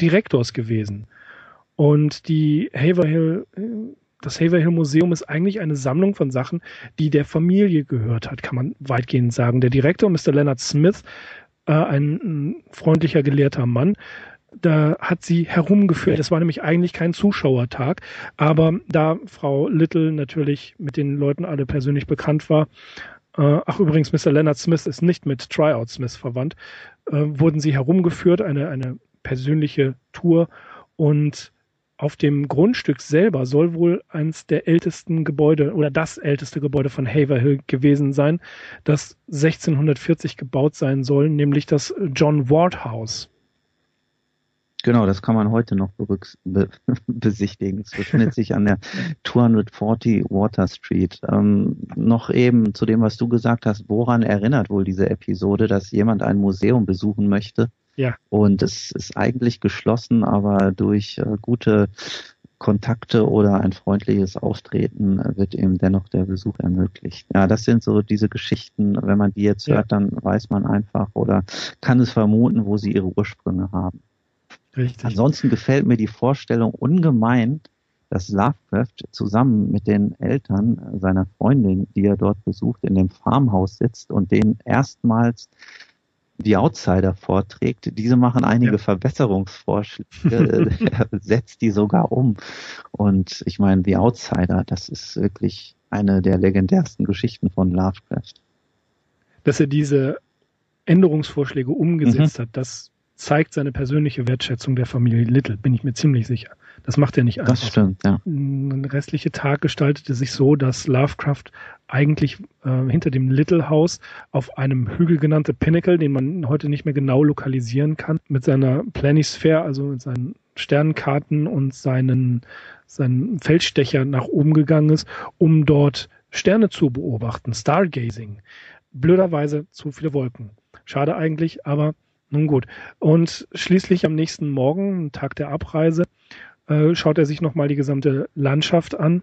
Direktors gewesen. Und die Haverhill, äh, das Haverhill Museum ist eigentlich eine Sammlung von Sachen, die der Familie gehört hat, kann man weitgehend sagen. Der Direktor, Mr. Leonard Smith, äh, ein, ein freundlicher, gelehrter Mann, da hat sie herumgeführt. Es war nämlich eigentlich kein Zuschauertag, aber da Frau Little natürlich mit den Leuten alle persönlich bekannt war, äh, ach übrigens, Mr. Leonard Smith ist nicht mit Tryout Smith verwandt, äh, wurden sie herumgeführt, eine, eine persönliche Tour und auf dem Grundstück selber soll wohl eins der ältesten Gebäude oder das älteste Gebäude von Haverhill gewesen sein, das 1640 gebaut sein soll, nämlich das John Ward House. Genau, das kann man heute noch be <laughs> besichtigen. Es befindet sich an der 240 Water Street. Ähm, noch eben zu dem, was du gesagt hast, woran erinnert wohl diese Episode, dass jemand ein Museum besuchen möchte? Ja. Und es ist eigentlich geschlossen, aber durch äh, gute Kontakte oder ein freundliches Auftreten wird eben dennoch der Besuch ermöglicht. Ja, das sind so diese Geschichten, wenn man die jetzt ja. hört, dann weiß man einfach oder kann es vermuten, wo sie ihre Ursprünge haben. Richtig. Ansonsten gefällt mir die Vorstellung ungemein, dass Lovecraft zusammen mit den Eltern seiner Freundin, die er dort besucht, in dem Farmhaus sitzt und denen erstmals die Outsider vorträgt. Diese machen einige ja. Verbesserungsvorschläge, er <laughs> setzt die sogar um. Und ich meine, The Outsider, das ist wirklich eine der legendärsten Geschichten von Lovecraft. Dass er diese Änderungsvorschläge umgesetzt mhm. hat, das zeigt seine persönliche Wertschätzung der Familie Little, bin ich mir ziemlich sicher. Das macht er nicht einfach. Das stimmt, ja. Der restliche Tag gestaltete sich so, dass Lovecraft eigentlich äh, hinter dem Little House auf einem Hügel genannte Pinnacle, den man heute nicht mehr genau lokalisieren kann, mit seiner Planisphere, also mit seinen Sternenkarten und seinen, seinen Feldstecher nach oben gegangen ist, um dort Sterne zu beobachten, Stargazing. Blöderweise zu viele Wolken. Schade eigentlich, aber nun gut. Und schließlich am nächsten Morgen, Tag der Abreise, äh, schaut er sich nochmal die gesamte Landschaft an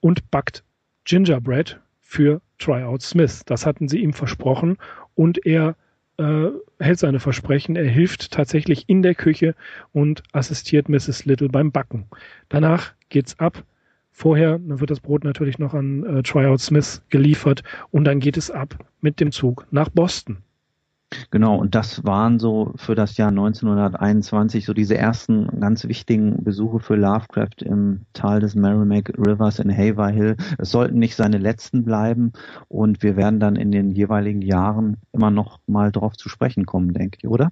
und backt Gingerbread für Tryout Smith. Das hatten sie ihm versprochen und er äh, hält seine Versprechen. Er hilft tatsächlich in der Küche und assistiert Mrs. Little beim Backen. Danach geht's ab. Vorher wird das Brot natürlich noch an äh, Tryout Smith geliefert und dann geht es ab mit dem Zug nach Boston. Genau, und das waren so für das Jahr 1921 so diese ersten ganz wichtigen Besuche für Lovecraft im Tal des Merrimack Rivers in Haverhill. Es sollten nicht seine letzten bleiben und wir werden dann in den jeweiligen Jahren immer noch mal drauf zu sprechen kommen, denke ich, oder?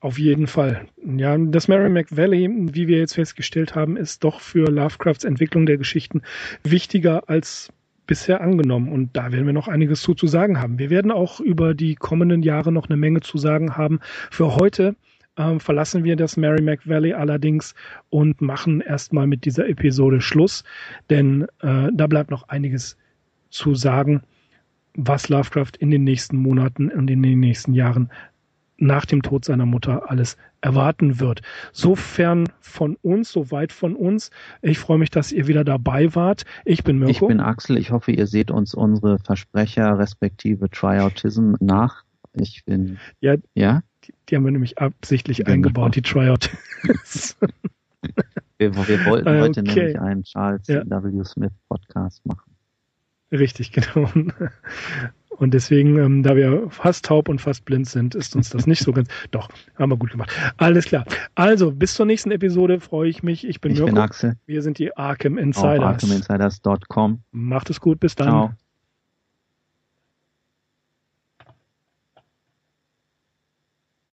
Auf jeden Fall. Ja, das Merrimack Valley, wie wir jetzt festgestellt haben, ist doch für Lovecrafts Entwicklung der Geschichten wichtiger als bisher angenommen und da werden wir noch einiges zu, zu sagen haben. Wir werden auch über die kommenden Jahre noch eine Menge zu sagen haben. Für heute äh, verlassen wir das Merrimack Valley allerdings und machen erstmal mit dieser Episode Schluss, denn äh, da bleibt noch einiges zu sagen, was Lovecraft in den nächsten Monaten und in den nächsten Jahren nach dem Tod seiner Mutter alles erwarten wird. Sofern von uns, so weit von uns. Ich freue mich, dass ihr wieder dabei wart. Ich bin Mirko. Ich bin Axel. Ich hoffe, ihr seht uns unsere Versprecher respektive Tryoutism nach. Ich bin. Ja. ja? Die, die haben wir nämlich absichtlich genau. eingebaut, die Tryout. <laughs> wir, wir wollten okay. heute nämlich einen Charles ja. W. Smith Podcast machen. Richtig, <laughs> genau. Und deswegen, ähm, da wir fast taub und fast blind sind, ist uns das nicht so ganz. Doch, haben wir gut gemacht. Alles klar. Also, bis zur nächsten Episode freue ich mich. Ich bin ich Mirko. bin Axel. Wir sind die Arkham Insiders. ArkhamInsiders.com. Macht es gut, bis dann. Ciao.